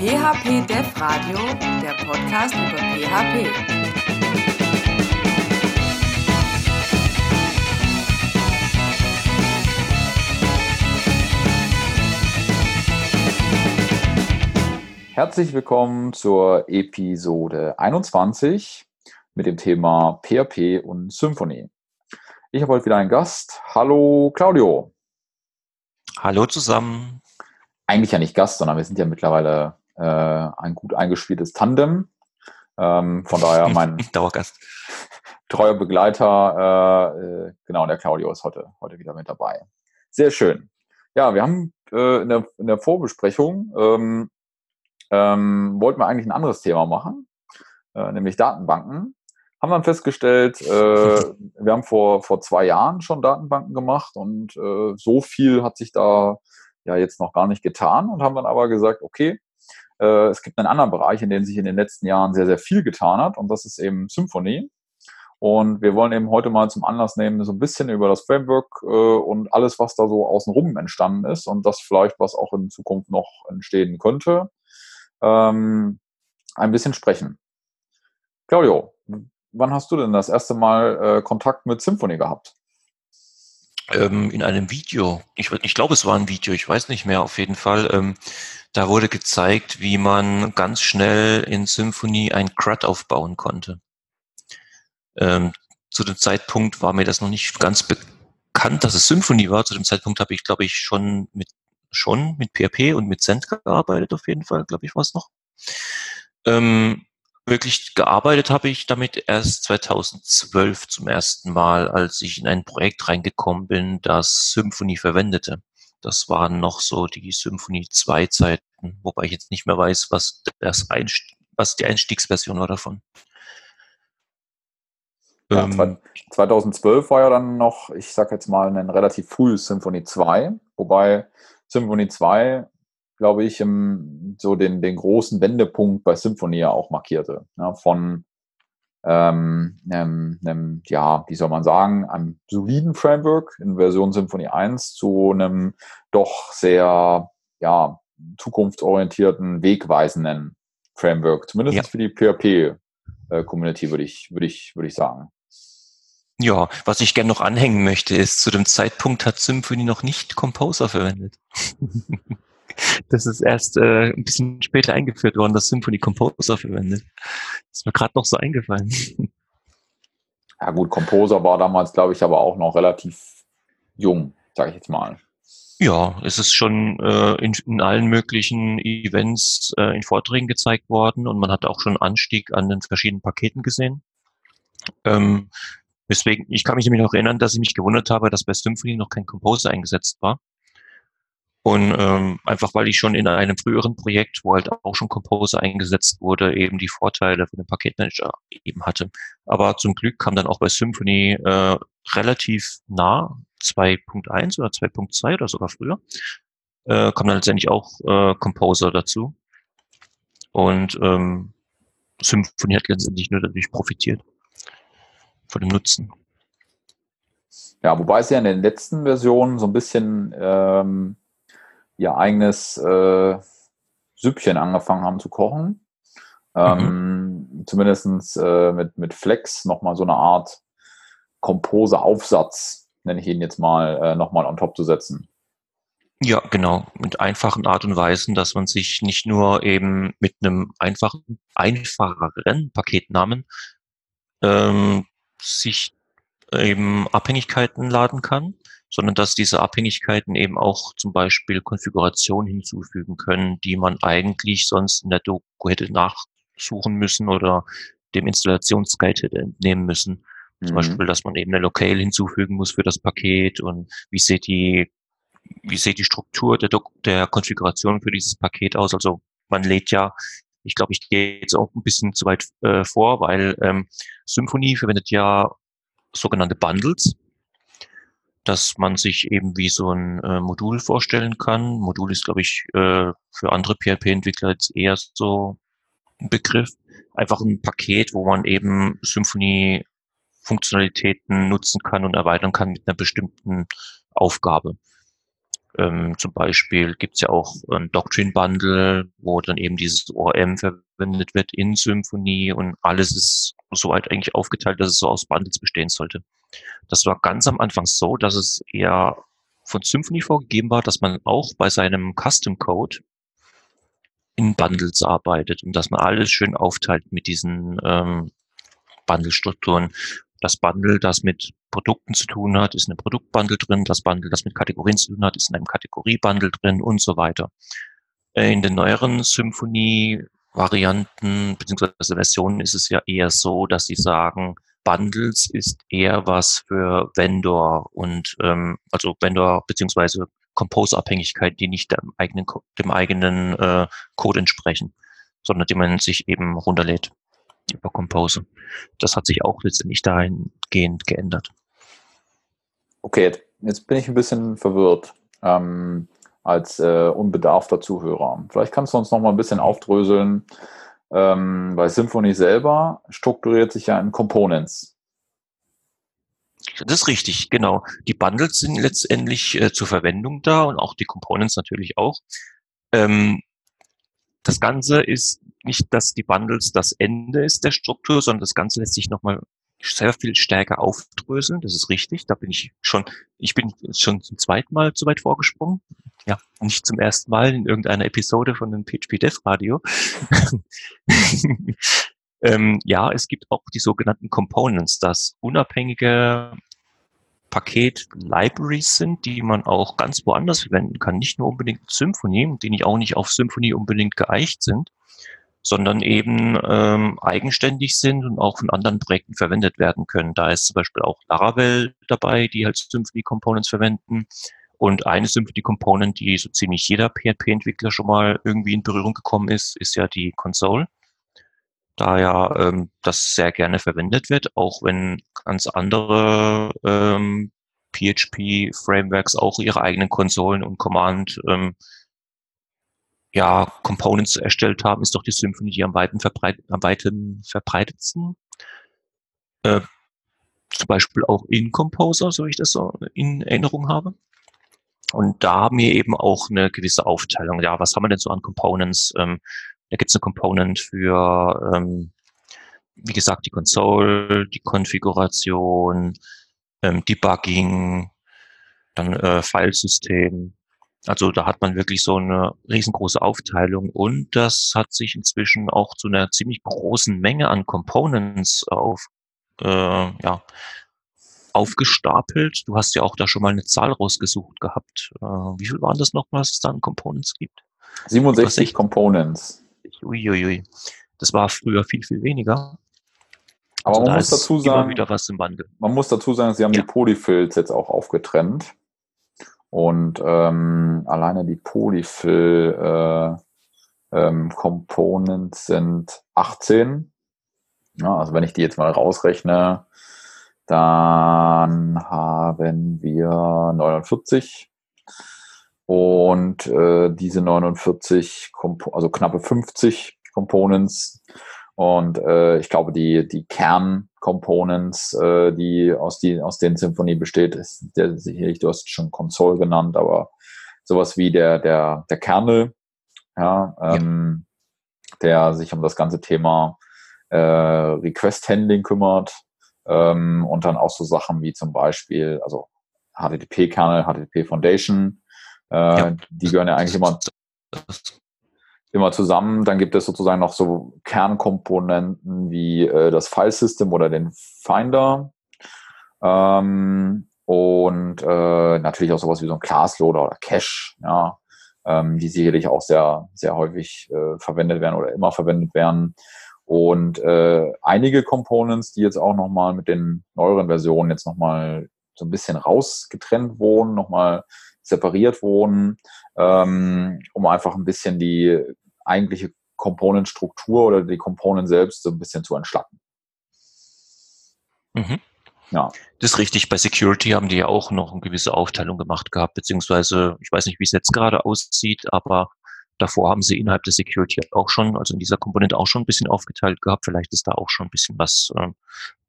PHP Dev Radio, der Podcast über PHP. Herzlich willkommen zur Episode 21 mit dem Thema PHP und Symfony. Ich habe heute wieder einen Gast. Hallo Claudio. Hallo zusammen. Eigentlich ja nicht Gast, sondern wir sind ja mittlerweile äh, ein gut eingespieltes Tandem. Ähm, von daher mein Dauergast. treuer Begleiter, äh, äh, genau, der Claudio ist heute, heute wieder mit dabei. Sehr schön. Ja, wir haben äh, in, der, in der Vorbesprechung ähm, ähm, wollten wir eigentlich ein anderes Thema machen, äh, nämlich Datenbanken. Haben dann festgestellt, äh, wir haben vor, vor zwei Jahren schon Datenbanken gemacht und äh, so viel hat sich da ja jetzt noch gar nicht getan und haben dann aber gesagt, okay, äh, es gibt einen anderen Bereich, in dem sich in den letzten Jahren sehr, sehr viel getan hat und das ist eben Symphony. Und wir wollen eben heute mal zum Anlass nehmen, so ein bisschen über das Framework äh, und alles, was da so außenrum entstanden ist und das vielleicht, was auch in Zukunft noch entstehen könnte, ähm, ein bisschen sprechen. Claudio, wann hast du denn das erste Mal äh, Kontakt mit Symphony gehabt? Ähm, in einem Video. Ich, ich glaube, es war ein Video, ich weiß nicht mehr auf jeden Fall. Ähm, da wurde gezeigt, wie man ganz schnell in Symphony ein CRUD aufbauen konnte. Ähm, zu dem Zeitpunkt war mir das noch nicht ganz bekannt, dass es Symphony war. Zu dem Zeitpunkt habe ich, glaube ich, schon mit schon mit PHP und mit Cent gearbeitet, auf jeden Fall, glaube ich, war es noch. Ähm, wirklich gearbeitet habe ich damit erst 2012 zum ersten Mal, als ich in ein Projekt reingekommen bin, das Symphony verwendete. Das waren noch so die Symphony 2 Zeiten, wobei ich jetzt nicht mehr weiß, was das Einst was die Einstiegsversion war davon. Ja, ähm, 2012 war ja dann noch, ich sag jetzt mal, ein relativ frühes Symphony 2, wobei Symphony 2, glaube ich, im, so den, den großen Wendepunkt bei Symphony ja auch markierte. Ja, von ähm, einem, einem, ja, wie soll man sagen, einem soliden Framework in Version Symphony 1 zu einem doch sehr, ja, zukunftsorientierten, wegweisenden Framework, zumindest ja. für die PHP-Community, äh, würde ich, würde ich, würde ich sagen. Ja, was ich gerne noch anhängen möchte, ist, zu dem Zeitpunkt hat Symfony noch nicht Composer verwendet. das ist erst äh, ein bisschen später eingeführt worden, dass Symfony Composer verwendet. Das ist mir gerade noch so eingefallen. Ja gut, Composer war damals, glaube ich, aber auch noch relativ jung, sage ich jetzt mal. Ja, es ist schon äh, in, in allen möglichen Events äh, in Vorträgen gezeigt worden und man hat auch schon Anstieg an den verschiedenen Paketen gesehen. Ähm, Deswegen, ich kann mich nämlich noch erinnern, dass ich mich gewundert habe, dass bei Symphony noch kein Composer eingesetzt war. Und ähm, einfach weil ich schon in einem früheren Projekt, wo halt auch schon Composer eingesetzt wurde, eben die Vorteile von dem Paketmanager eben hatte. Aber zum Glück kam dann auch bei Symphony äh, relativ nah 2.1 oder 2.2 oder sogar früher, äh, kam dann letztendlich auch äh, Composer dazu. Und ähm, Symphony hat letztendlich nur dadurch profitiert von dem Nutzen. Ja, wobei sie ja in den letzten Versionen so ein bisschen ähm, ihr eigenes äh, Süppchen angefangen haben zu kochen. Ähm, mhm. Zumindest äh, mit, mit Flex nochmal so eine Art Compose-Aufsatz, nenne ich ihn jetzt mal, äh, nochmal on top zu setzen. Ja, genau. Mit einfachen Art und Weisen, dass man sich nicht nur eben mit einem einfachen, einfacheren Paketnamen ähm, sich eben Abhängigkeiten laden kann, sondern dass diese Abhängigkeiten eben auch zum Beispiel Konfigurationen hinzufügen können, die man eigentlich sonst in der Doku hätte nachsuchen müssen oder dem Installationsguide hätte entnehmen müssen. Zum mhm. Beispiel, dass man eben eine Locale hinzufügen muss für das Paket und wie sieht die, wie sieht die Struktur der, Dok der Konfiguration für dieses Paket aus. Also man lädt ja ich glaube, ich gehe jetzt auch ein bisschen zu weit äh, vor, weil ähm, Symfony verwendet ja sogenannte Bundles, dass man sich eben wie so ein äh, Modul vorstellen kann. Modul ist, glaube ich, äh, für andere PHP-Entwickler jetzt eher so ein Begriff. Einfach ein Paket, wo man eben Symfony Funktionalitäten nutzen kann und erweitern kann mit einer bestimmten Aufgabe. Ähm, zum Beispiel gibt's ja auch ein Doctrine Bundle, wo dann eben dieses ORM verwendet wird in Symfony und alles ist soweit eigentlich aufgeteilt, dass es so aus Bundles bestehen sollte. Das war ganz am Anfang so, dass es eher von Symfony vorgegeben war, dass man auch bei seinem Custom Code in Bundles arbeitet und dass man alles schön aufteilt mit diesen ähm, Bundle-Strukturen. Das Bundle, das mit Produkten zu tun hat, ist in einem Produktbundle drin. Das Bundle, das mit Kategorien zu tun hat, ist in einem Kategoriebundle drin und so weiter. Äh, in den neueren Symfony-Varianten bzw. Versionen ist es ja eher so, dass sie sagen, Bundles ist eher was für Vendor und ähm, also Vendor beziehungsweise Compose-Abhängigkeit, die nicht dem eigenen, dem eigenen äh, Code entsprechen, sondern die man sich eben runterlädt über Compose. Das hat sich auch letztendlich dahingehend geändert. Okay, jetzt bin ich ein bisschen verwirrt ähm, als äh, unbedarfter Zuhörer. Vielleicht kannst du uns noch mal ein bisschen aufdröseln, ähm, weil Symfony selber strukturiert sich ja in Components. Das ist richtig, genau. Die Bundles sind letztendlich äh, zur Verwendung da und auch die Components natürlich auch. Ähm, das Ganze ist nicht, dass die Bundles das Ende ist der Struktur, sondern das Ganze lässt sich nochmal sehr viel stärker aufdröseln. Das ist richtig. Da bin ich schon, ich bin schon zum zweiten Mal zu weit vorgesprungen. Ja, nicht zum ersten Mal in irgendeiner Episode von dem PHP Dev Radio. ähm, ja, es gibt auch die sogenannten Components, das unabhängige Paket-Libraries sind, die man auch ganz woanders verwenden kann. Nicht nur unbedingt Symfony, die nicht auch nicht auf Symfony unbedingt geeicht sind, sondern eben ähm, eigenständig sind und auch von anderen Projekten verwendet werden können. Da ist zum Beispiel auch Laravel dabei, die halt Symfony Components verwenden. Und eine Symfony Component, die so ziemlich jeder PHP-Entwickler schon mal irgendwie in Berührung gekommen ist, ist ja die Console. Da ja ähm, das sehr gerne verwendet wird, auch wenn ganz andere ähm, PHP-Frameworks auch ihre eigenen Konsolen und Command ähm, ja, Components erstellt haben, ist doch die Symphony am weiten verbreit, am weiten verbreitetsten. Äh, zum Beispiel auch in Composer, so ich das so in Erinnerung habe. Und da haben wir eben auch eine gewisse Aufteilung. Ja, was haben wir denn so an Components? Ähm, da gibt es eine Component für, ähm, wie gesagt, die Console, die Konfiguration, ähm, Debugging, dann äh, Filesystem, also da hat man wirklich so eine riesengroße Aufteilung und das hat sich inzwischen auch zu einer ziemlich großen Menge an Components auf, äh, ja, aufgestapelt. Du hast ja auch da schon mal eine Zahl rausgesucht gehabt. Äh, wie viel waren das nochmal, was es da an Components gibt? 67 Components. Uiuiui. Das war früher viel, viel weniger. Aber also man muss dazu sagen, wieder was im Wandel. Man muss dazu sagen, sie haben ja. die Polyfills jetzt auch aufgetrennt. Und ähm, alleine die Polyfill äh, ähm, Components sind 18. Ja, also wenn ich die jetzt mal rausrechne, dann haben wir 49. Und äh, diese 49, Compo also knappe 50 Components. Und äh, ich glaube, die, die Kern Components, äh, die aus, die aus den Symphonie besteht, ist der sicherlich, du hast schon Console genannt, aber sowas wie der, der, der Kernel, ja, ähm, ja. der sich um das ganze Thema äh, Request Handling kümmert ähm, und dann auch so Sachen wie zum Beispiel, also HTTP-Kernel, HTTP Foundation, äh, ja. die gehören ja eigentlich immer immer zusammen. Dann gibt es sozusagen noch so Kernkomponenten wie äh, das Filesystem oder den Finder. Ähm, und äh, natürlich auch sowas wie so ein Classloader oder Cache, ja, ähm, die sicherlich auch sehr, sehr häufig äh, verwendet werden oder immer verwendet werden. Und äh, einige Components, die jetzt auch nochmal mit den neueren Versionen jetzt nochmal so ein bisschen rausgetrennt wurden, nochmal separiert wurden, ähm, um einfach ein bisschen die eigentliche Component-Struktur oder die Component selbst so ein bisschen zu entschlacken. Mhm. Ja. Das ist richtig. Bei Security haben die ja auch noch eine gewisse Aufteilung gemacht gehabt, beziehungsweise, ich weiß nicht, wie es jetzt gerade aussieht, aber davor haben sie innerhalb der Security auch schon, also in dieser Komponente auch schon ein bisschen aufgeteilt gehabt. Vielleicht ist da auch schon ein bisschen was äh,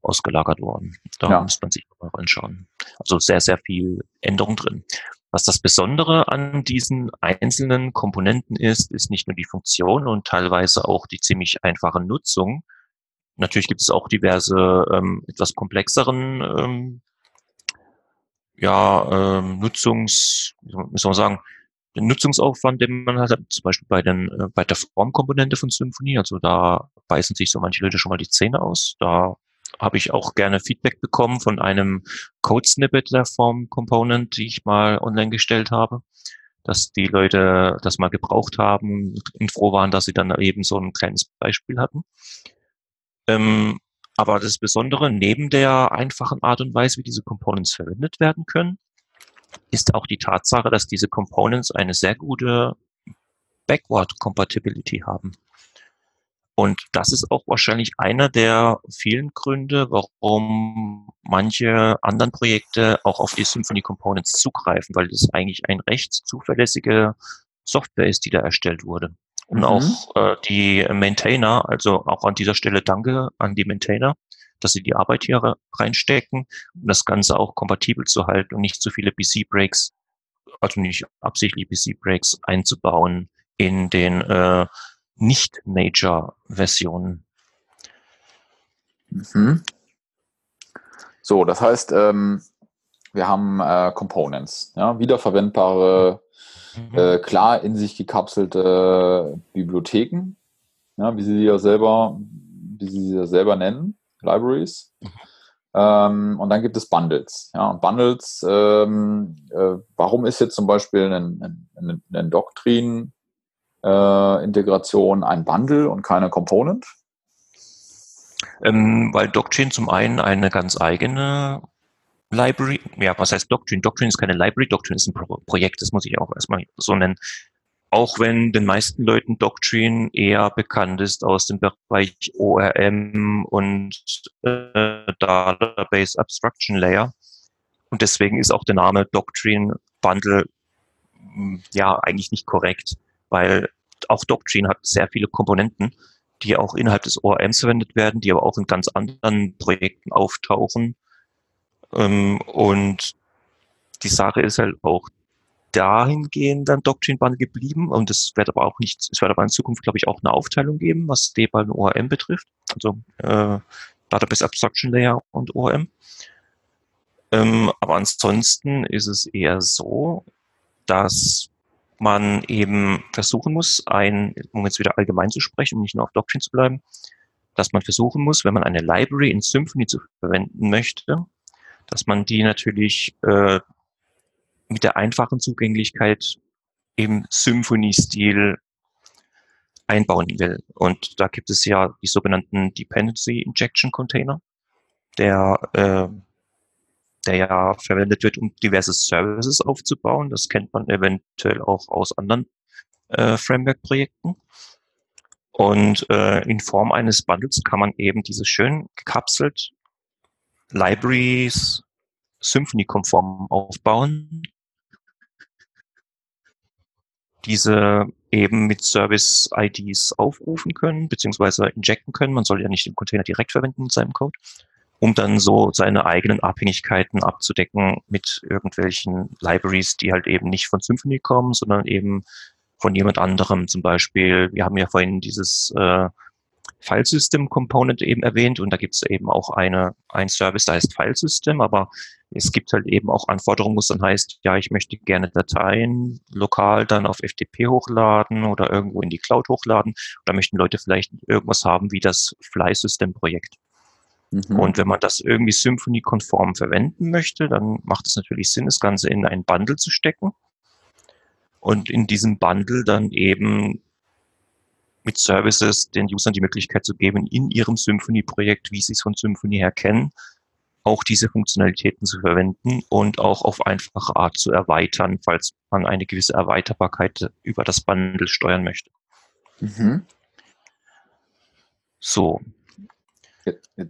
ausgelagert worden. Da ja. muss man sich mal anschauen. Also sehr, sehr viel Änderung drin. Was das Besondere an diesen einzelnen Komponenten ist, ist nicht nur die Funktion und teilweise auch die ziemlich einfache Nutzung. Natürlich gibt es auch diverse ähm, etwas komplexeren ähm, ja, ähm, Nutzungs, soll man sagen, den Nutzungsaufwand, den man hat, zum Beispiel bei, den, äh, bei der Formkomponente von Symfony. Also da beißen sich so manche Leute schon mal die Zähne aus. Da habe ich auch gerne Feedback bekommen von einem Code-Snippet der Form-Component, die ich mal online gestellt habe, dass die Leute das mal gebraucht haben und froh waren, dass sie dann eben so ein kleines Beispiel hatten. Ähm, aber das Besondere, neben der einfachen Art und Weise, wie diese Components verwendet werden können, ist auch die Tatsache, dass diese Components eine sehr gute Backward Compatibility haben. Und das ist auch wahrscheinlich einer der vielen Gründe, warum manche anderen Projekte auch auf die Symphony Components zugreifen, weil das eigentlich ein recht zuverlässige Software ist, die da erstellt wurde. Und mhm. auch äh, die Maintainer, also auch an dieser Stelle danke an die Maintainer, dass sie die Arbeit hier reinstecken, um das Ganze auch kompatibel zu halten und nicht zu viele BC-Breaks, also nicht absichtlich BC-Breaks einzubauen in den äh, Nicht-Major-Versionen. Mhm. So, das heißt, ähm, wir haben äh, Components, ja, wiederverwendbare, mhm. äh, klar in sich gekapselte Bibliotheken, ja, wie sie sie ja selber, wie sie sie ja selber nennen. Libraries. Mhm. Ähm, und dann gibt es Bundles. Ja, und Bundles, ähm, äh, warum ist jetzt zum Beispiel eine, eine, eine Doctrine-Integration äh, ein Bundle und keine Component? Ähm, weil Doctrine zum einen eine ganz eigene Library, ja, was heißt Doctrine? Doctrine ist keine Library, Doctrine ist ein Pro Projekt, das muss ich auch erstmal so nennen. Auch wenn den meisten Leuten Doctrine eher bekannt ist aus dem Bereich ORM und äh, Database Abstraction Layer. Und deswegen ist auch der Name Doctrine Bundle hm, ja eigentlich nicht korrekt, weil auch Doctrine hat sehr viele Komponenten, die auch innerhalb des ORMs verwendet werden, die aber auch in ganz anderen Projekten auftauchen. Ähm, und die Sache ist halt auch dahingehend dann Doctrine Bundle geblieben und es wird aber auch nicht, es wird aber in Zukunft, glaube ich, auch eine Aufteilung geben, was DBAL und ORM betrifft, also äh, Database Abstraction Layer und ORM. Ähm, aber ansonsten ist es eher so, dass man eben versuchen muss, ein, um jetzt wieder allgemein zu sprechen, um nicht nur auf Doctrine zu bleiben, dass man versuchen muss, wenn man eine Library in Symfony zu verwenden möchte, dass man die natürlich äh, mit der einfachen Zugänglichkeit im Symphony-Stil einbauen will. Und da gibt es ja die sogenannten Dependency Injection Container, der, äh, der ja verwendet wird, um diverse Services aufzubauen. Das kennt man eventuell auch aus anderen äh, Framework-Projekten. Und äh, in Form eines Bundles kann man eben diese schön gekapselt Libraries Symphony-konform aufbauen diese eben mit Service-IDs aufrufen können, beziehungsweise injecten können. Man soll ja nicht den Container direkt verwenden mit seinem Code, um dann so seine eigenen Abhängigkeiten abzudecken mit irgendwelchen Libraries, die halt eben nicht von Symfony kommen, sondern eben von jemand anderem. Zum Beispiel, wir haben ja vorhin dieses äh, Filesystem Component eben erwähnt und da gibt es eben auch eine, ein Service, da heißt Filesystem, aber es gibt halt eben auch Anforderungen, wo es dann heißt, ja, ich möchte gerne Dateien lokal dann auf FTP hochladen oder irgendwo in die Cloud hochladen. Da möchten Leute vielleicht irgendwas haben wie das Fly-System-Projekt. Mhm. Und wenn man das irgendwie Symfony-konform verwenden möchte, dann macht es natürlich Sinn, das Ganze in einen Bundle zu stecken. Und in diesem Bundle dann eben mit Services den Usern die Möglichkeit zu geben, in ihrem Symfony-Projekt, wie sie es von Symfony her kennen, auch diese Funktionalitäten zu verwenden und auch auf einfache Art zu erweitern, falls man eine gewisse Erweiterbarkeit über das Bundle steuern möchte. Mhm. So.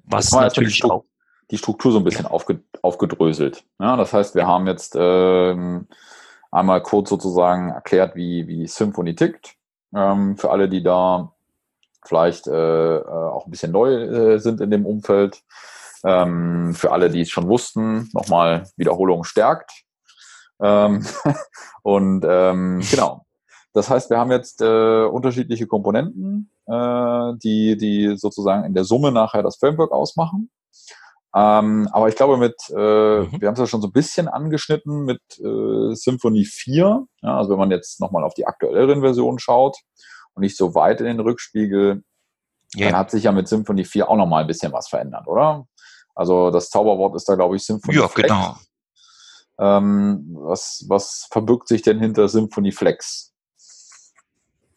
Was natürlich die auch die Struktur so ein bisschen aufge, aufgedröselt. Ja, das heißt, wir haben jetzt ähm, einmal kurz sozusagen erklärt, wie, wie Symfony tickt. Ähm, für alle, die da vielleicht äh, äh, auch ein bisschen neu äh, sind in dem Umfeld. Ähm, für alle, die es schon wussten, nochmal Wiederholung stärkt. Ähm, und ähm, genau. Das heißt, wir haben jetzt äh, unterschiedliche Komponenten, äh, die, die sozusagen in der Summe nachher das Framework ausmachen. Ähm, aber ich glaube, mit, äh, mhm. wir haben es ja schon so ein bisschen angeschnitten mit äh, Symphony 4. Ja, also wenn man jetzt nochmal auf die aktuelleren Versionen schaut und nicht so weit in den Rückspiegel, yeah. dann hat sich ja mit Symphony 4 auch nochmal ein bisschen was verändert, oder? Also das Zauberwort ist da, glaube ich, Symphony Ja, Flex. genau. Ähm, was, was verbirgt sich denn hinter Symphony Flex?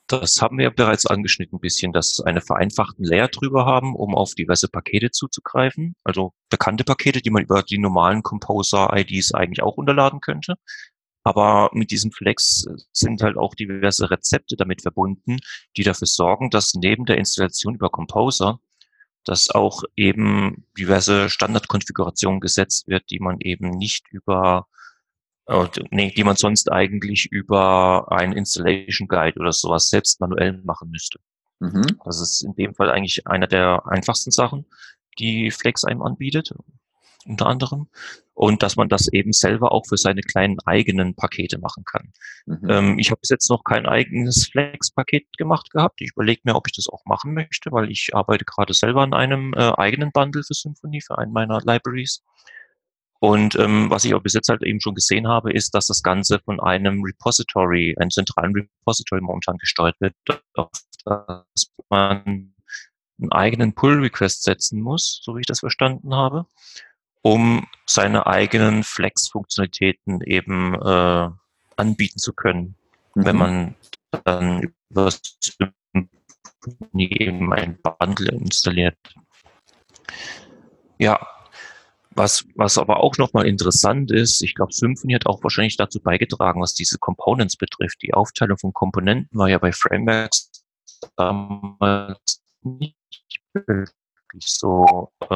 Das haben wir bereits angeschnitten ein bisschen, dass eine vereinfachten Layer drüber haben, um auf diverse Pakete zuzugreifen. Also bekannte Pakete, die man über die normalen Composer-IDs eigentlich auch unterladen könnte. Aber mit diesem Flex sind halt auch diverse Rezepte damit verbunden, die dafür sorgen, dass neben der Installation über Composer, dass auch eben diverse Standardkonfigurationen gesetzt wird, die man eben nicht über nee, die man sonst eigentlich über ein Installation Guide oder sowas selbst manuell machen müsste. Mhm. Das ist in dem Fall eigentlich einer der einfachsten Sachen, die Flex einem anbietet, unter anderem. Und dass man das eben selber auch für seine kleinen eigenen Pakete machen kann. Mhm. Ähm, ich habe bis jetzt noch kein eigenes Flex-Paket gemacht gehabt. Ich überlege mir, ob ich das auch machen möchte, weil ich arbeite gerade selber an einem äh, eigenen Bundle für Symfony, für einen meiner Libraries. Und ähm, was ich auch bis jetzt halt eben schon gesehen habe, ist, dass das Ganze von einem Repository, einem zentralen Repository momentan gesteuert wird, auf das man einen eigenen Pull-Request setzen muss, so wie ich das verstanden habe, um seine eigenen Flex-Funktionalitäten eben äh, anbieten zu können, mhm. wenn man dann über eben ein Bundle installiert. Ja, was, was aber auch nochmal interessant ist, ich glaube, Symfony hat auch wahrscheinlich dazu beigetragen, was diese Components betrifft. Die Aufteilung von Komponenten war ja bei Frameworks damals nicht wirklich so äh,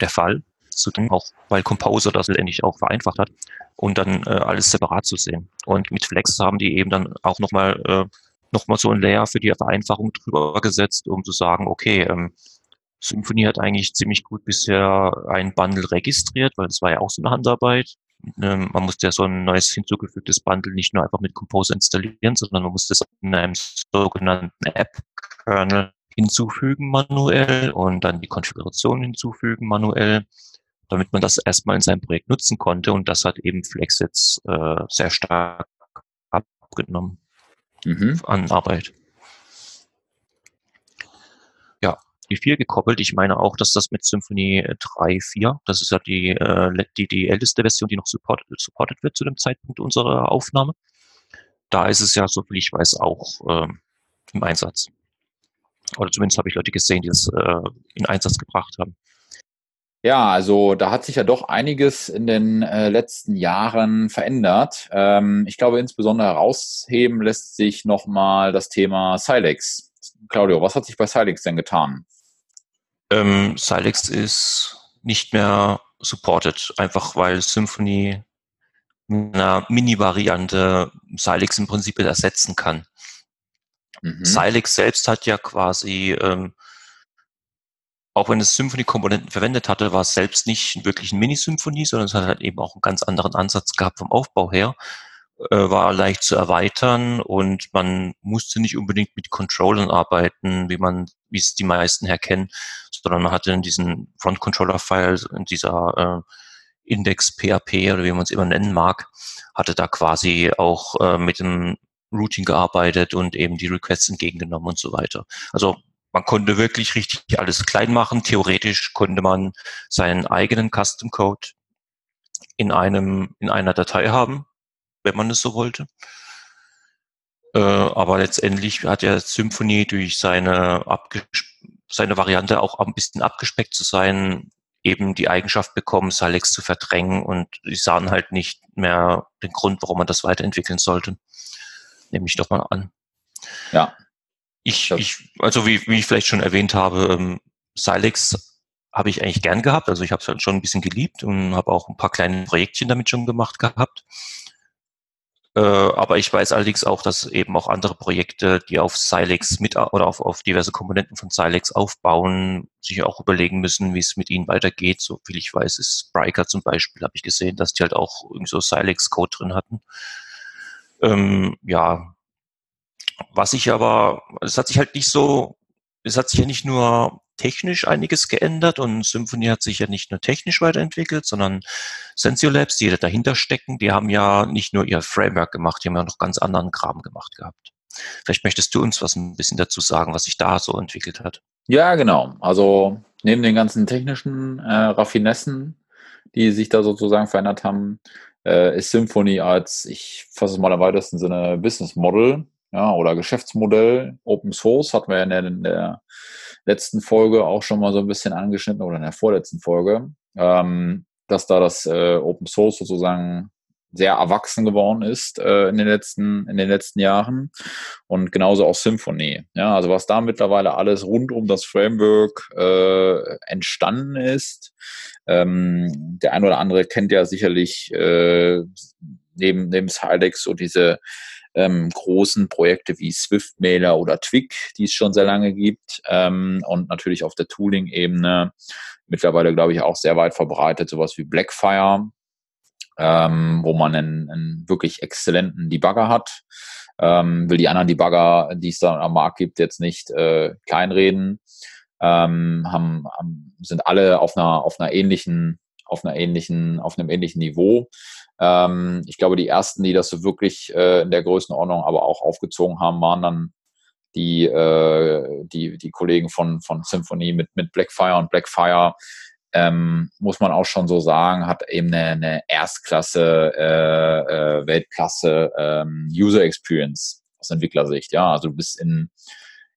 der Fall. Zudem auch, weil Composer das letztendlich auch vereinfacht hat und dann äh, alles separat zu sehen. Und mit Flex haben die eben dann auch nochmal äh, noch so ein Layer für die Vereinfachung drüber gesetzt, um zu sagen, okay, ähm, Symphony hat eigentlich ziemlich gut bisher ein Bundle registriert, weil es war ja auch so eine Handarbeit. Ähm, man musste ja so ein neues hinzugefügtes Bundle nicht nur einfach mit Composer installieren, sondern man musste es in einem sogenannten App-Kernel hinzufügen manuell und dann die Konfiguration hinzufügen manuell, damit man das erstmal in seinem Projekt nutzen konnte. Und das hat eben Flex jetzt äh, sehr stark abgenommen mhm. an Arbeit. Die 4 gekoppelt. Ich meine auch, dass das mit Symphony 3, 4, das ist ja die, äh, die, die älteste Version, die noch support, supported wird zu dem Zeitpunkt unserer Aufnahme. Da ist es ja, so viel ich weiß, auch äh, im Einsatz. Oder zumindest habe ich Leute gesehen, die das äh, in Einsatz gebracht haben. Ja, also da hat sich ja doch einiges in den äh, letzten Jahren verändert. Ähm, ich glaube, insbesondere herausheben lässt sich nochmal das Thema Silex. Claudio, was hat sich bei Silex denn getan? Ähm, Silex ist nicht mehr supported, einfach weil Symfony mit einer Mini-Variante Silex im Prinzip ersetzen kann. Mhm. Silex selbst hat ja quasi, ähm, auch wenn es Symphony-Komponenten verwendet hatte, war es selbst nicht wirklich ein Mini-Symphonie, sondern es hat halt eben auch einen ganz anderen Ansatz gehabt vom Aufbau her war leicht zu erweitern und man musste nicht unbedingt mit Controllern arbeiten, wie man, wie es die meisten herkennen, sondern man hatte in diesen Front-Controller-Files, in dieser äh, Index PHP oder wie man es immer nennen mag, hatte da quasi auch äh, mit dem Routing gearbeitet und eben die Requests entgegengenommen und so weiter. Also man konnte wirklich richtig alles klein machen. Theoretisch konnte man seinen eigenen Custom Code in einem, in einer Datei haben wenn man es so wollte. Äh, aber letztendlich hat ja Symphony durch seine, seine Variante auch ein bisschen abgespeckt zu sein, eben die Eigenschaft bekommen, Silex zu verdrängen und die sahen halt nicht mehr den Grund, warum man das weiterentwickeln sollte. Nehme ich doch mal an. Ja. Ich, ich also wie, wie ich vielleicht schon erwähnt habe, ähm, Silex habe ich eigentlich gern gehabt. Also ich habe es halt schon ein bisschen geliebt und habe auch ein paar kleine Projektchen damit schon gemacht gehabt. Äh, aber ich weiß allerdings auch, dass eben auch andere Projekte, die auf Silex mit oder auf, auf diverse Komponenten von Silex aufbauen, sich auch überlegen müssen, wie es mit ihnen weitergeht. So viel ich weiß, ist Spryker zum Beispiel, habe ich gesehen, dass die halt auch irgendwie so Silex-Code drin hatten. Ähm, ja, was ich aber, es hat sich halt nicht so, es hat sich ja nicht nur technisch einiges geändert und Symphony hat sich ja nicht nur technisch weiterentwickelt, sondern Sensio Labs, die dahinter stecken, die haben ja nicht nur ihr Framework gemacht, die haben ja noch ganz anderen Kram gemacht gehabt. Vielleicht möchtest du uns was ein bisschen dazu sagen, was sich da so entwickelt hat. Ja, genau. Also neben den ganzen technischen äh, Raffinessen, die sich da sozusagen verändert haben, äh, ist Symphony als, ich fasse es mal im weitesten Sinne, Business Model ja, oder Geschäftsmodell, Open Source, hatten wir in der, in der letzten Folge auch schon mal so ein bisschen angeschnitten oder in der vorletzten Folge, ähm, dass da das äh, Open Source sozusagen sehr erwachsen geworden ist äh, in den letzten in den letzten Jahren und genauso auch Symphony. Ja, also was da mittlerweile alles rund um das Framework äh, entstanden ist. Ähm, der ein oder andere kennt ja sicherlich äh, neben neben Silex so diese ähm, großen Projekte wie Swift-Mailer oder Twig, die es schon sehr lange gibt ähm, und natürlich auf der Tooling-Ebene mittlerweile, glaube ich, auch sehr weit verbreitet, sowas wie Blackfire, ähm, wo man einen, einen wirklich exzellenten Debugger hat. Ähm, will die anderen Debugger, die es da am Markt gibt, jetzt nicht äh, kleinreden. Ähm, haben, haben, sind alle auf einer, auf einer ähnlichen, auf einer ähnlichen, auf einem ähnlichen Niveau. Ähm, ich glaube, die ersten, die das so wirklich äh, in der Größenordnung aber auch aufgezogen haben, waren dann die, äh, die, die Kollegen von, von Symphony mit, mit Blackfire und Blackfire ähm, muss man auch schon so sagen, hat eben eine, eine Erstklasse, äh, äh, Weltklasse ähm, User Experience aus Entwicklersicht. Ja, also du bist in,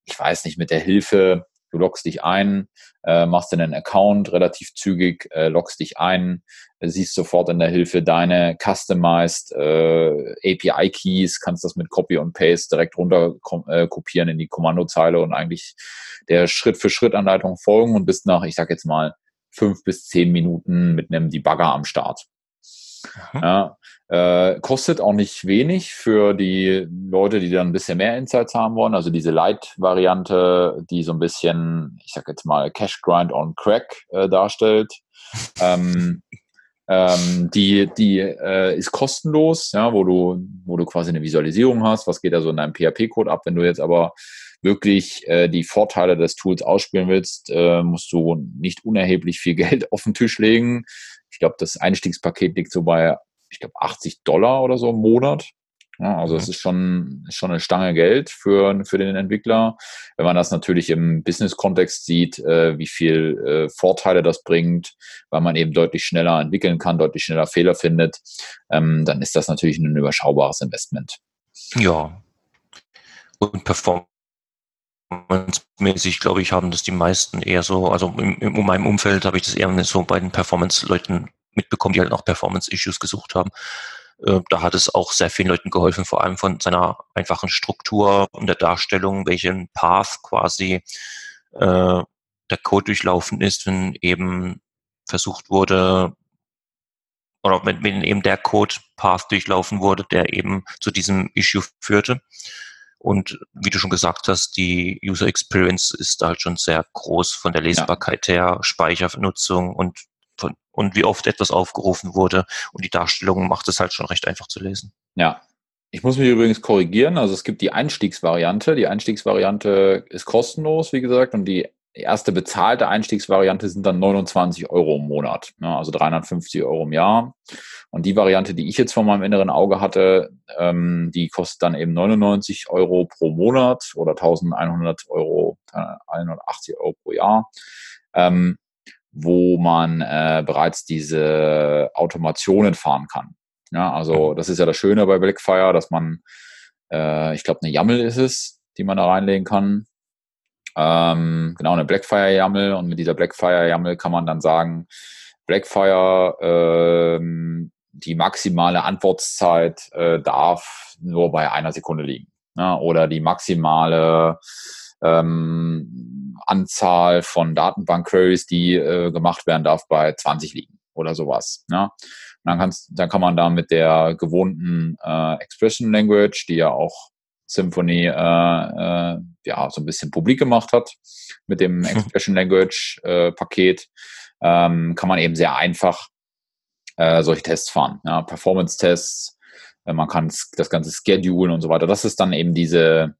ich weiß nicht, mit der Hilfe, du loggst dich ein, äh, machst dann einen Account relativ zügig, äh, loggst dich ein, siehst sofort in der Hilfe deine customized äh, API-Keys, kannst das mit Copy und Paste direkt runter äh, kopieren in die Kommandozeile und eigentlich der Schritt-für-Schritt-Anleitung folgen und bist nach, ich sag jetzt mal, fünf bis zehn Minuten mit einem Debugger am Start. Ja, äh, kostet auch nicht wenig für die Leute, die dann ein bisschen mehr Insights haben wollen. Also diese Light-Variante, die so ein bisschen, ich sag jetzt mal, Cash Grind on Crack äh, darstellt. ähm, ähm, die die äh, ist kostenlos, ja, wo du, wo du quasi eine Visualisierung hast, was geht da so in deinem PHP-Code ab. Wenn du jetzt aber wirklich äh, die Vorteile des Tools ausspielen willst, äh, musst du nicht unerheblich viel Geld auf den Tisch legen. Ich glaube, das Einstiegspaket liegt so bei, ich glaube, 80 Dollar oder so im Monat. Ja, also es mhm. ist schon, schon eine Stange Geld für, für den Entwickler. Wenn man das natürlich im Business-Kontext sieht, äh, wie viel äh, Vorteile das bringt, weil man eben deutlich schneller entwickeln kann, deutlich schneller Fehler findet, ähm, dann ist das natürlich ein überschaubares Investment. Ja. Und Performance mäßig, glaube ich, haben das die meisten eher so, also in, in meinem Umfeld habe ich das eher so bei den Performance-Leuten mitbekommen, die halt auch Performance-Issues gesucht haben. Äh, da hat es auch sehr vielen Leuten geholfen, vor allem von seiner einfachen Struktur und der Darstellung, welchen Path quasi äh, der Code durchlaufen ist, wenn eben versucht wurde, oder wenn, wenn eben der Code-Path durchlaufen wurde, der eben zu diesem Issue führte. Und wie du schon gesagt hast, die User Experience ist da halt schon sehr groß von der Lesbarkeit ja. her, Speichernutzung und und wie oft etwas aufgerufen wurde. Und die Darstellung macht es halt schon recht einfach zu lesen. Ja. Ich muss mich übrigens korrigieren. Also es gibt die Einstiegsvariante. Die Einstiegsvariante ist kostenlos, wie gesagt, und die erste bezahlte Einstiegsvariante sind dann 29 Euro im Monat, ne, also 350 Euro im Jahr. Und die Variante, die ich jetzt vor meinem inneren Auge hatte, ähm, die kostet dann eben 99 Euro pro Monat oder 1100 Euro, 180 Euro pro Jahr, ähm, wo man äh, bereits diese Automationen fahren kann. Ja, also das ist ja das Schöne bei Blackfire, dass man, äh, ich glaube, eine YAML ist es, die man da reinlegen kann ähm, genau, eine Blackfire-YAML und mit dieser Blackfire-YAML kann man dann sagen, Blackfire, ähm, die maximale Antwortzeit äh, darf nur bei einer Sekunde liegen. Ja, oder die maximale ähm, Anzahl von Datenbank-Queries, die äh, gemacht werden darf, bei 20 liegen oder sowas. Ja. dann, kannst, dann kann man da mit der gewohnten äh, Expression Language, die ja auch Symphony äh, äh, ja so ein bisschen publik gemacht hat, mit dem Expression Language äh, Paket, ähm, kann man eben sehr einfach äh, solche Tests fahren. Ja, Performance-Tests, äh, man kann das Ganze schedulen und so weiter. Das ist dann eben diese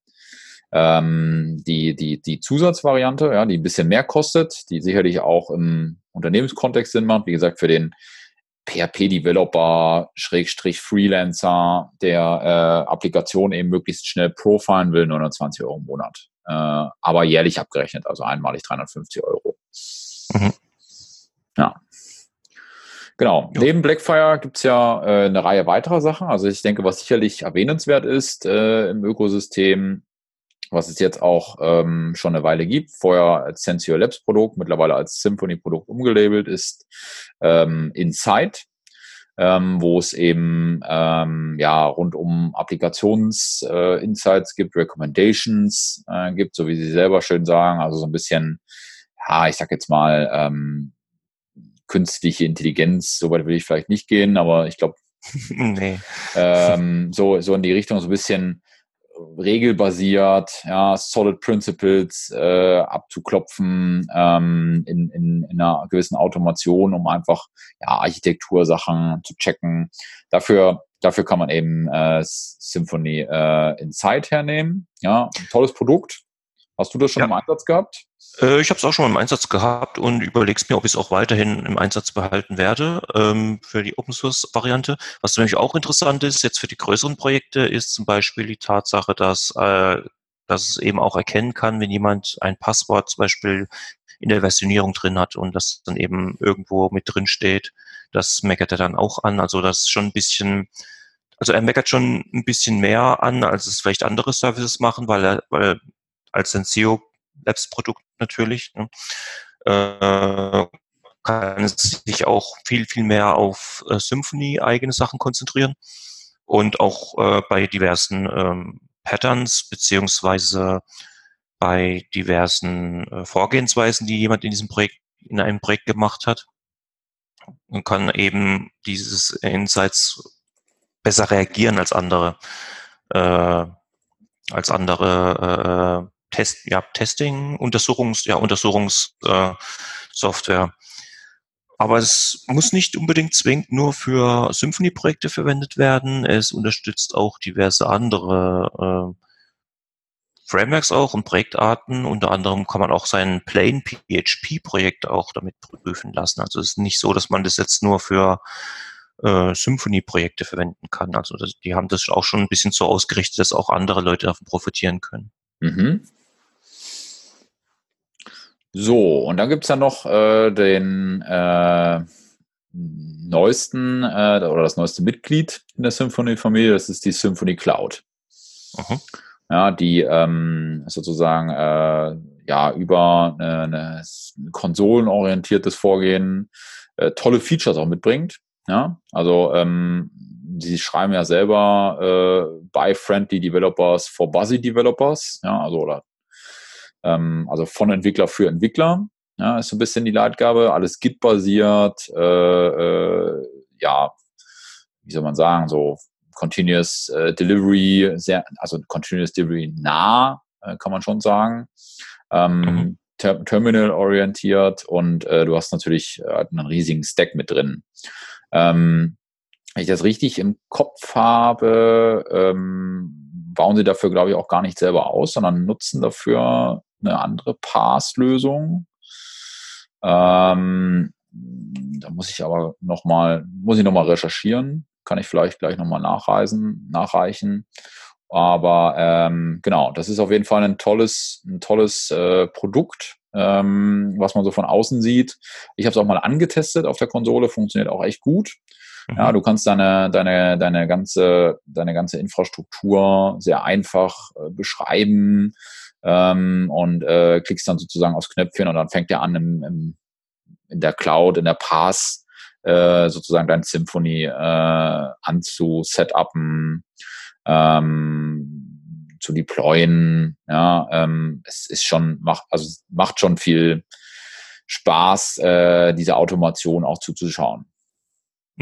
ähm, die, die, die Zusatzvariante, ja, die ein bisschen mehr kostet, die sicherlich auch im Unternehmenskontext Sinn macht. Wie gesagt, für den PHP-Developer, Schrägstrich Freelancer, der äh, Applikation eben möglichst schnell profilen will, 29 Euro im Monat. Äh, aber jährlich abgerechnet, also einmalig 350 Euro. Mhm. Ja. Genau. Jo. Neben Blackfire gibt es ja äh, eine Reihe weiterer Sachen. Also ich denke, was sicherlich erwähnenswert ist äh, im Ökosystem, was es jetzt auch ähm, schon eine Weile gibt, vorher als Sensio Labs Produkt, mittlerweile als Symphony Produkt umgelabelt, ist ähm, Insight, ähm, wo es eben ähm, ja rund um Applikations-Insights äh, gibt, Recommendations äh, gibt, so wie Sie selber schön sagen, also so ein bisschen, ja, ich sag jetzt mal, ähm, künstliche Intelligenz, soweit will ich vielleicht nicht gehen, aber ich glaube, nee. ähm, so, so in die Richtung so ein bisschen regelbasiert, ja, Solid Principles äh, abzuklopfen ähm, in, in, in einer gewissen Automation, um einfach ja, Architektursachen zu checken. Dafür, dafür kann man eben äh, Symphony äh, Insight hernehmen. Ja, tolles Produkt. Hast du das schon ja. im Einsatz gehabt? Äh, ich habe es auch schon im Einsatz gehabt und überlegst mir, ob ich es auch weiterhin im Einsatz behalten werde ähm, für die Open Source Variante. Was nämlich auch interessant ist, jetzt für die größeren Projekte, ist zum Beispiel die Tatsache, dass, äh, dass es eben auch erkennen kann, wenn jemand ein Passwort zum Beispiel in der Versionierung drin hat und das dann eben irgendwo mit drin steht. Das meckert er dann auch an. Also das ist schon ein bisschen, also er meckert schon ein bisschen mehr an, als es vielleicht andere Services machen, weil er, weil als ein SEO Labs-Produkt natürlich, ne, äh, kann sich auch viel, viel mehr auf äh, Symphony eigene Sachen konzentrieren und auch äh, bei diversen ähm, Patterns beziehungsweise bei diversen äh, Vorgehensweisen, die jemand in diesem Projekt, in einem Projekt gemacht hat. Und kann eben dieses Insights besser reagieren als andere, äh, als andere äh, Test, ja, Testing, Untersuchungs, ja, Untersuchungssoftware. Äh, aber es muss nicht unbedingt zwingend nur für Symphony-Projekte verwendet werden. Es unterstützt auch diverse andere äh, Frameworks auch und Projektarten. Unter anderem kann man auch sein Plain PHP-Projekt auch damit prüfen lassen. Also es ist nicht so, dass man das jetzt nur für äh, Symphony-Projekte verwenden kann. Also das, die haben das auch schon ein bisschen so ausgerichtet, dass auch andere Leute davon profitieren können. Mhm. So, und dann gibt's ja noch äh, den äh, neuesten äh, oder das neueste Mitglied in der Symphony-Familie, das ist die Symphony Cloud. Mhm. Ja, die ähm, sozusagen äh, ja über eine konsolenorientiertes Vorgehen äh, tolle Features auch mitbringt. Ja, also ähm, sie schreiben ja selber äh, by friendly developers for buzzy developers, ja, also oder ähm, also von Entwickler für Entwickler. Ja, ist so ein bisschen die Leitgabe. Alles Git-basiert, äh, äh, ja, wie soll man sagen, so Continuous äh, Delivery, sehr, also Continuous Delivery nah, äh, kann man schon sagen. Ähm, mhm. ter Terminal orientiert und äh, du hast natürlich äh, einen riesigen Stack mit drin. Ähm, wenn ich das richtig im Kopf habe, ähm, bauen sie dafür, glaube ich, auch gar nicht selber aus, sondern nutzen dafür eine andere Pass-Lösung. Ähm, da muss ich aber nochmal, muss ich nochmal recherchieren. Kann ich vielleicht gleich nochmal nachreisen, nachreichen. Aber ähm, genau, das ist auf jeden Fall ein tolles, ein tolles äh, Produkt, ähm, was man so von außen sieht. Ich habe es auch mal angetestet auf der Konsole, funktioniert auch echt gut. Mhm. Ja, du kannst deine, deine, deine, ganze, deine ganze Infrastruktur sehr einfach äh, beschreiben ähm, und äh, klickst dann sozusagen aufs Knöpfchen und dann fängt er an im, im, in der Cloud, in der Pass äh, sozusagen dein Symphony äh, anzusetupen, ähm, zu deployen. Ja, ähm, es ist schon macht also macht schon viel Spaß, äh, diese Automation auch zuzuschauen.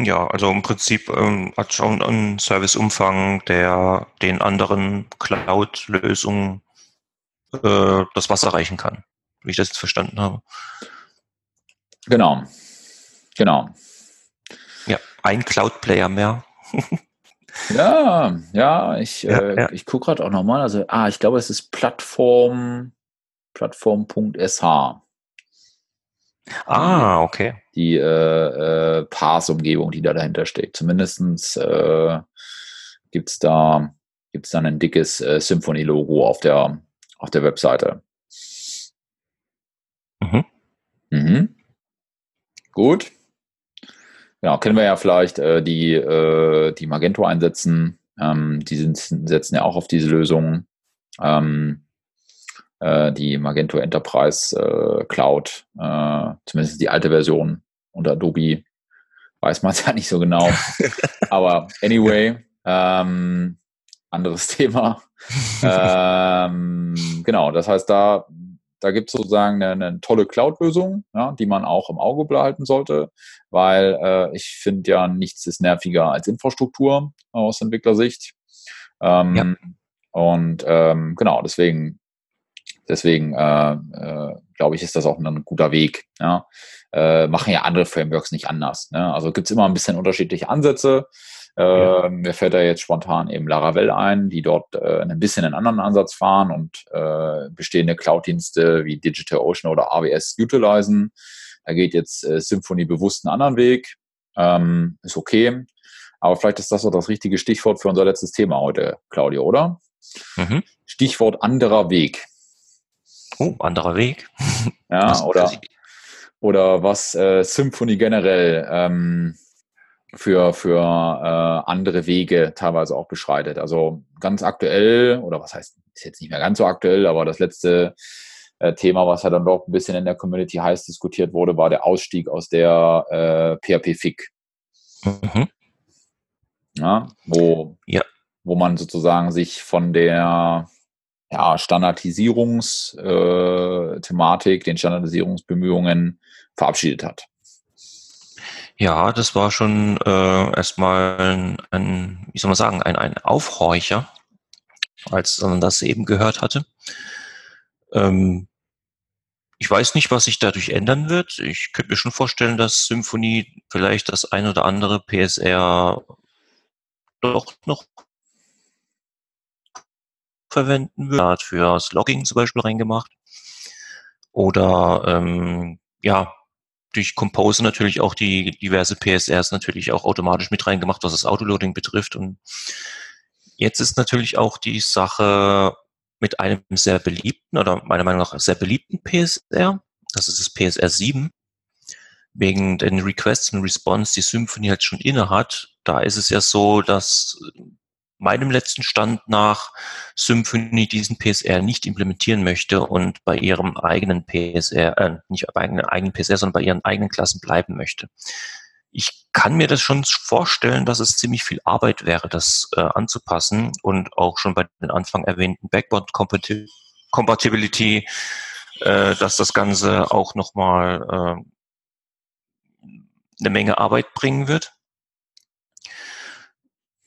Ja, also im Prinzip ähm, hat schon einen Serviceumfang, der den anderen Cloud-Lösungen äh, das Wasser reichen kann, wie ich das jetzt verstanden habe. Genau. Genau. Ja, ein Cloud-Player mehr. ja, ja, ich, Ja, äh, ja. ich gucke gerade auch nochmal. Also, ah, ich glaube, es ist Plattform, Plattform.sh, Ah, okay. die äh, äh, Pass-Umgebung, die da dahinter steckt. Zumindest äh, gibt es da, gibt's da ein dickes äh, Symphony-Logo auf der, auf der Webseite. Mhm. Mhm. Gut. Ja, kennen wir ja vielleicht äh, die, äh, die Magento einsetzen. Ähm, die sind, setzen ja auch auf diese Lösung. Ähm, äh, die Magento Enterprise äh, Cloud, äh, zumindest die alte Version unter Adobe, weiß man es ja nicht so genau. Aber anyway, ähm, anderes Thema. ähm, genau, das heißt, da, da gibt es sozusagen eine, eine tolle Cloud-Lösung, ja, die man auch im Auge behalten sollte, weil äh, ich finde ja, nichts ist nerviger als Infrastruktur aus Entwicklersicht. Ähm, Ja. Und ähm, genau, deswegen, deswegen äh, äh, glaube ich, ist das auch ein guter Weg. Ja? Äh, machen ja andere Frameworks nicht anders. Ne? Also gibt es immer ein bisschen unterschiedliche Ansätze. Äh, Ja. Mir fällt da jetzt spontan eben Laravel ein, die dort äh, ein bisschen einen anderen Ansatz fahren und äh, bestehende Cloud-Dienste wie DigitalOcean oder AWS utilisen. Da geht jetzt äh, Symfony bewusst einen anderen Weg. Ähm, ist okay. Aber vielleicht ist das so das richtige Stichwort für unser letztes Thema heute, Claudio, oder? Mhm. Stichwort anderer Weg. Oh, anderer Weg. Ja, oder, oder was äh, Symfony generell ähm, für, für äh, andere Wege teilweise auch beschreitet. Also ganz aktuell, oder was heißt, ist jetzt nicht mehr ganz so aktuell, aber das letzte äh, Thema, was ja dann doch ein bisschen in der Community heiß diskutiert wurde, war der Ausstieg aus der äh, PHP-FIG. Mhm. Ja, wo, Ja. wo man sozusagen sich von der ja, Standardisierungsthematik, äh, den Standardisierungsbemühungen verabschiedet hat. Ja, das war schon äh, erstmal ein, ein, wie soll man sagen, ein, ein Aufhorcher, als man das eben gehört hatte. Ähm, ich weiß nicht, was sich dadurch ändern wird. Ich könnte mir schon vorstellen, dass Symfony vielleicht das ein oder andere PSR doch noch verwenden wird. Hat für das Logging zum Beispiel reingemacht. Oder ähm, ja, durch Compose natürlich auch die diverse PSRs natürlich auch automatisch mit reingemacht, was das Autoloading betrifft. Und jetzt ist natürlich auch die Sache mit einem sehr beliebten oder meiner Meinung nach sehr beliebten PSR. Das ist das PSR 7. Wegen den Requests und Response, die Symfony halt schon inne hat. Da ist es ja so, dass meinem letzten Stand nach Symfony diesen PSR nicht implementieren möchte und bei ihrem eigenen PSR, äh, nicht bei eigenen, eigenen PSR, sondern bei ihren eigenen Klassen bleiben möchte. Ich kann mir das schon vorstellen, dass es ziemlich viel Arbeit wäre, das äh, anzupassen und auch schon bei den Anfang erwähnten Backbone Compatibility, äh, dass das Ganze auch nochmal äh, eine Menge Arbeit bringen wird.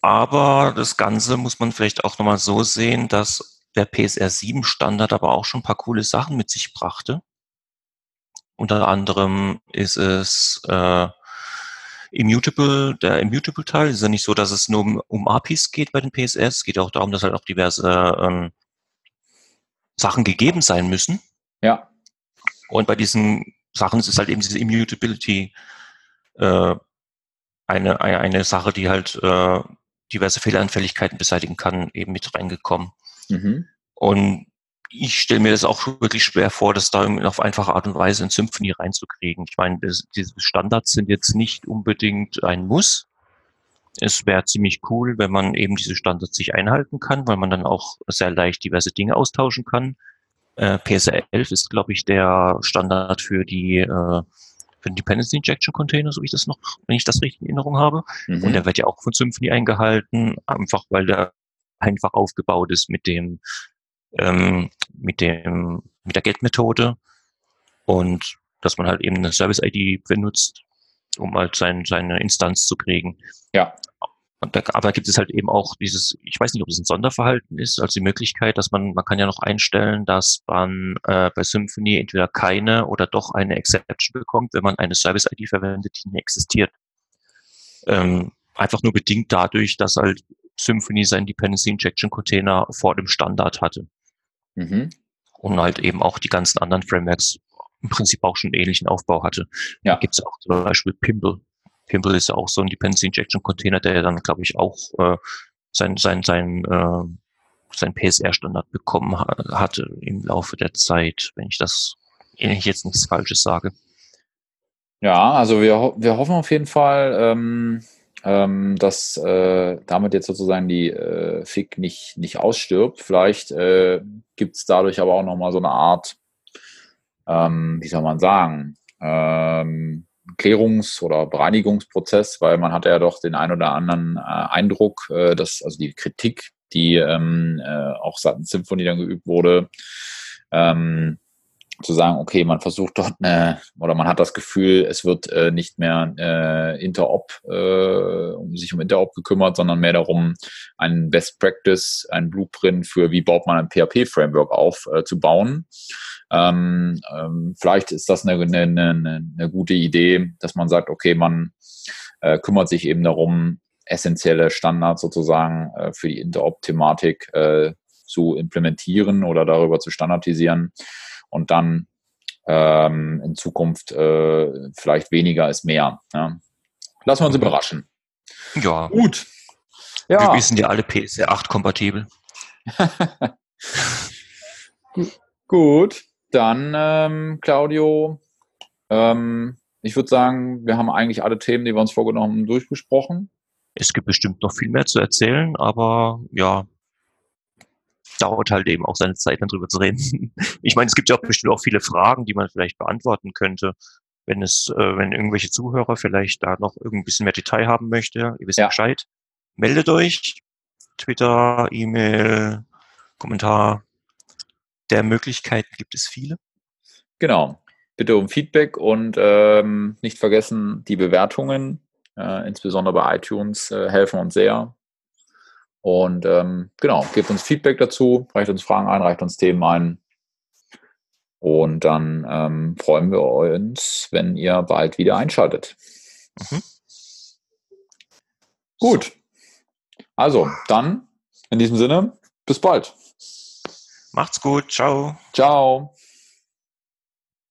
Aber das Ganze muss man vielleicht auch nochmal so sehen, dass der PSR 7 Standard aber auch schon ein paar coole Sachen mit sich brachte. Unter anderem ist es äh, Immutable, der Immutable-Teil. ist ja nicht so, dass es nur um, um APIs geht bei den PSRs. Es geht auch darum, dass halt auch diverse ähm, Sachen gegeben sein müssen. Ja. Und bei diesen Sachen ist es halt eben diese Immutability äh, eine, eine, eine Sache, die halt äh, diverse Fehleranfälligkeiten beseitigen kann, eben mit reingekommen. Mhm. Und ich stelle mir das auch wirklich schwer vor, das da auf einfache Art und Weise in Symphony reinzukriegen. Ich meine, das, diese Standards sind jetzt nicht unbedingt ein Muss. Es wäre ziemlich cool, wenn man eben diese Standards sich einhalten kann, weil man dann auch sehr leicht diverse Dinge austauschen kann. Äh, PSR 11 ist, glaube ich, der Standard für die äh, für den Dependency Injection Container, so wie ich das noch, wenn ich das richtig in Erinnerung habe. Mhm. Und der wird ja auch von Symfony eingehalten, einfach weil der einfach aufgebaut ist mit dem, ähm, mit dem, mit der Get-Methode und dass man halt eben eine Service-ID benutzt. um halt sein, seine Instanz zu kriegen. Ja. Und da, aber gibt es halt eben auch dieses, ich weiß nicht, ob es ein Sonderverhalten ist, also die Möglichkeit, dass man, man kann ja noch einstellen, dass man äh, bei Symfony entweder keine oder doch eine Exception bekommt, wenn man eine Service-ID verwendet, die nicht existiert. Ähm, einfach nur bedingt dadurch, dass halt Symfony sein Dependency Injection Container vor dem Standard hatte. Mhm. Und halt eben auch die ganzen anderen Frameworks im Prinzip auch schon einen ähnlichen Aufbau hatte. Ja. Da gibt es auch zum Beispiel Pimble. Pimble ist ja auch so ein Dependency Injection Container, der dann, glaube ich, auch äh, sein, sein, sein, äh, sein PSR-Standard bekommen ha hatte im Laufe der Zeit, wenn ich das, wenn ich jetzt nichts Falsches sage. Ja, also wir, wir hoffen auf jeden Fall, ähm, ähm, dass äh, damit jetzt sozusagen die äh, FIG nicht, nicht ausstirbt. Vielleicht äh, gibt es dadurch aber auch nochmal so eine Art, ähm, wie soll man sagen, ähm, Klärungs- oder Bereinigungsprozess, weil man hatte ja doch den ein oder anderen äh, Eindruck, äh, dass also die Kritik, die ähm, äh, auch seitens Symphonie dann geübt wurde, ähm, zu sagen, okay, man versucht dort eine, oder man hat das Gefühl, es wird äh, nicht mehr äh, Interop, äh, um sich um Interop gekümmert, sondern mehr darum, einen Best Practice, einen Blueprint für wie baut man ein PHP-Framework auf, äh, zu bauen. Ähm, ähm, vielleicht ist das eine, eine, eine, eine gute Idee, dass man sagt, okay, man äh, kümmert sich eben darum, essentielle Standards sozusagen äh, für die Interop-Thematik äh, zu implementieren oder darüber zu standardisieren und dann ähm, in Zukunft äh, vielleicht weniger ist mehr. Ja. Lassen wir uns mhm. überraschen. Ja. Gut. Ja. Wir sind ja alle PSR 8 kompatibel. Gut. Dann, ähm, Claudio, ähm, ich würde sagen, wir haben eigentlich alle Themen, die wir uns vorgenommen haben, durchgesprochen. Es gibt bestimmt noch viel mehr zu erzählen, aber ja, dauert halt eben auch seine Zeit, dann drüber zu reden. Ich meine, es gibt ja auch bestimmt auch viele Fragen, die man vielleicht beantworten könnte, wenn es, äh, wenn irgendwelche Zuhörer vielleicht da noch ein bisschen mehr Detail haben möchte. Ihr wisst ja. Bescheid. Meldet euch. Twitter, E-Mail, Kommentar, der Möglichkeiten gibt es viele. Genau. Bitte um Feedback und ähm, nicht vergessen, die Bewertungen, äh, insbesondere bei iTunes, äh, helfen uns sehr. Und ähm, genau, gebt uns Feedback dazu, reicht uns Fragen ein, reicht uns Themen ein. Und dann ähm, freuen wir uns, wenn ihr bald wieder einschaltet. Mhm. Gut. Also, dann in diesem Sinne, bis bald. Macht's gut. Ciao. Ciao.